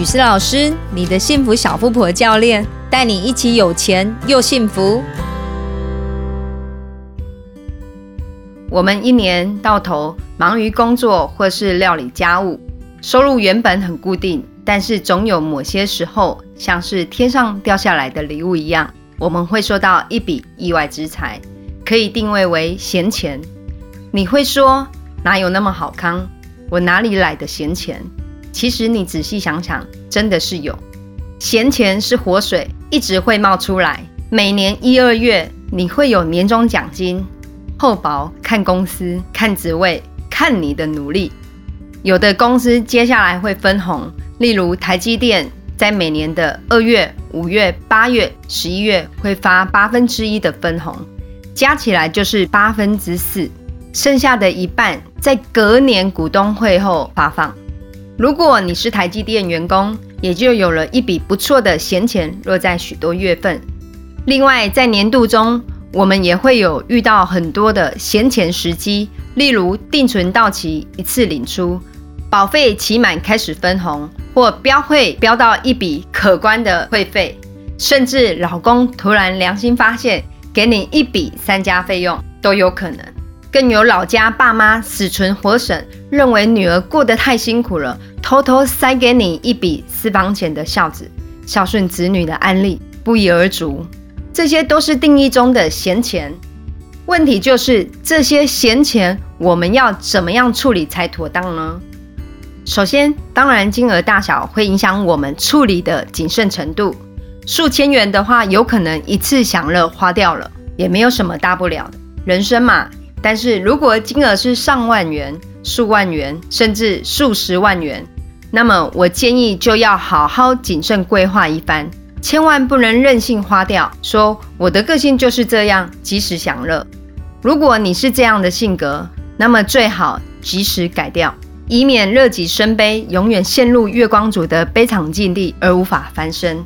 雨思老师，你的幸福小富婆教练，带你一起有钱又幸福。我们一年到头忙于工作或是料理家务，收入原本很固定，但是总有某些时候，像是天上掉下来的礼物一样，我们会收到一笔意外之财，可以定位为闲钱。你会说哪有那么好康？我哪里来的闲钱？其实你仔细想想，真的是有闲钱是活水，一直会冒出来。每年一二月，你会有年终奖金，厚薄看公司、看职位、看你的努力。有的公司接下来会分红，例如台积电在每年的二月、五月、八月、十一月会发八分之一的分红，加起来就是八分之四，剩下的一半在隔年股东会后发放。如果你是台积电员工，也就有了一笔不错的闲钱落在许多月份。另外，在年度中，我们也会有遇到很多的闲钱时机，例如定存到期一次领出，保费期满开始分红，或标会标到一笔可观的会费，甚至老公突然良心发现，给你一笔三家费用都有可能。更有老家爸妈死存活省，认为女儿过得太辛苦了。偷偷塞给你一笔私房钱的孝子，孝顺子女的案例不一而足。这些都是定义中的闲钱。问题就是这些闲钱，我们要怎么样处理才妥当呢？首先，当然金额大小会影响我们处理的谨慎程度。数千元的话，有可能一次享乐花掉了，也没有什么大不了的，人生嘛。但是如果金额是上万元，数万元，甚至数十万元，那么我建议就要好好谨慎规划一番，千万不能任性花掉。说我的个性就是这样，及时享乐。如果你是这样的性格，那么最好及时改掉，以免乐极生悲，永远陷入月光族的悲惨境地而无法翻身。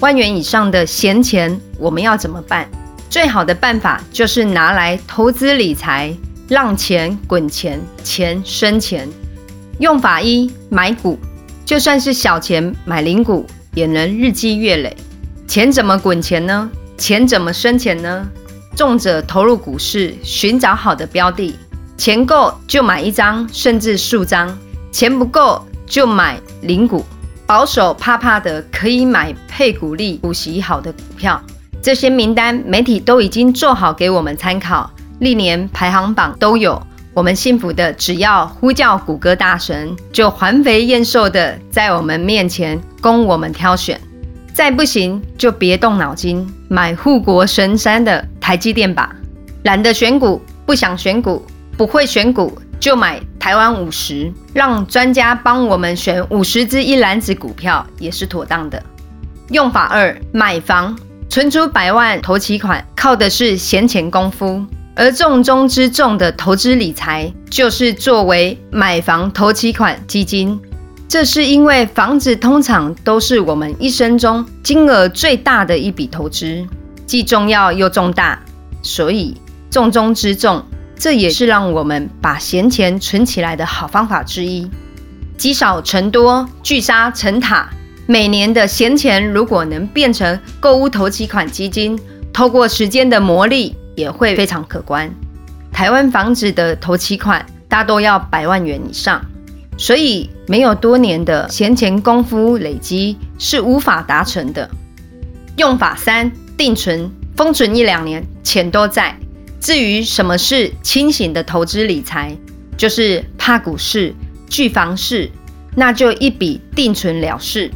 万元以上的闲钱，我们要怎么办？最好的办法就是拿来投资理财。让钱滚钱，钱生钱。用法一：买股，就算是小钱买零股，也能日积月累。钱怎么滚钱呢？钱怎么生钱呢？重者投入股市，寻找好的标的，钱够就买一张，甚至数张；钱不够就买零股。保守怕怕的，可以买配股利、股息好的股票。这些名单媒体都已经做好给我们参考。历年排行榜都有，我们幸福的，只要呼叫谷歌大神，就环肥燕瘦的在我们面前供我们挑选。再不行就别动脑筋，买护国神山的台积电吧。懒得选股，不想选股，不会选股，就买台湾五十，让专家帮我们选五十只一篮子股票也是妥当的。用法二，买房存出百万投期款，靠的是闲钱功夫。而重中之重的投资理财，就是作为买房投期款基金。这是因为房子通常都是我们一生中金额最大的一笔投资，既重要又重大，所以重中之重。这也是让我们把闲钱存起来的好方法之一。积少成多，聚沙成塔。每年的闲钱如果能变成购物投期款基金，透过时间的磨砺。也会非常可观。台湾房子的投期款大多要百万元以上，所以没有多年的闲钱功夫累积是无法达成的。用法三：定存，封存一两年，钱都在。至于什么是清醒的投资理财，就是怕股市、惧房市，那就一笔定存了事。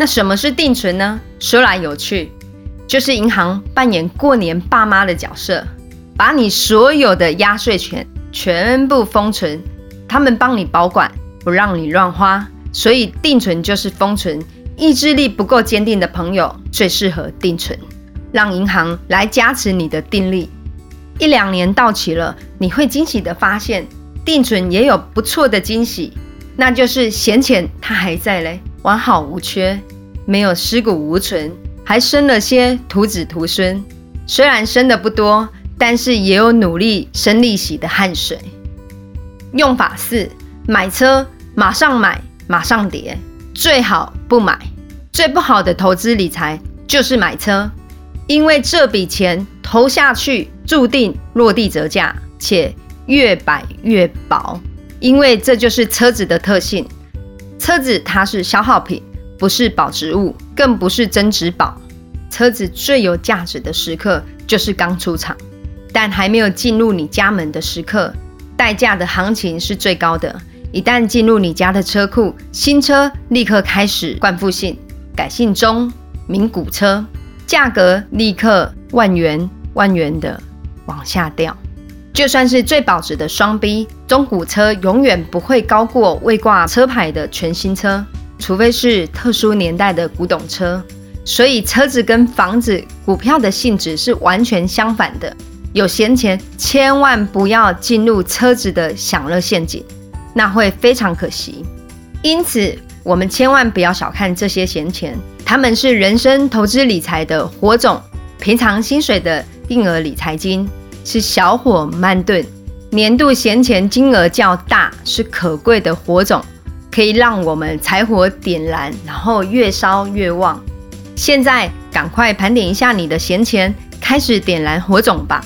那什么是定存呢？说来有趣。就是银行扮演过年爸妈的角色，把你所有的压岁钱全部封存，他们帮你保管，不让你乱花。所以定存就是封存。意志力不够坚定的朋友最适合定存，让银行来加持你的定力。一两年到期了，你会惊喜的发现，定存也有不错的惊喜，那就是闲钱它还在嘞，完好无缺，没有尸骨无存。还生了些徒子徒孙，虽然生的不多，但是也有努力生利息的汗水。用法四：买车马上买，马上跌。最好不买。最不好的投资理财就是买车，因为这笔钱投下去注定落地折价，且越摆越薄。因为这就是车子的特性，车子它是消耗品，不是保值物，更不是增值宝。车子最有价值的时刻就是刚出厂，但还没有进入你家门的时刻，代价的行情是最高的。一旦进入你家的车库，新车立刻开始冠付性。改姓中名古车，价格立刻万元万元的往下掉。就算是最保值的双 B 中古车，永远不会高过未挂车牌的全新车，除非是特殊年代的古董车。所以车子跟房子、股票的性质是完全相反的。有闲钱，千万不要进入车子的享乐陷阱，那会非常可惜。因此。我们千万不要小看这些闲钱，他们是人生投资理财的火种，平常薪水的定额理财金是小火慢炖，年度闲钱金额较大，是可贵的火种，可以让我们柴火点燃，然后越烧越旺。现在赶快盘点一下你的闲钱，开始点燃火种吧。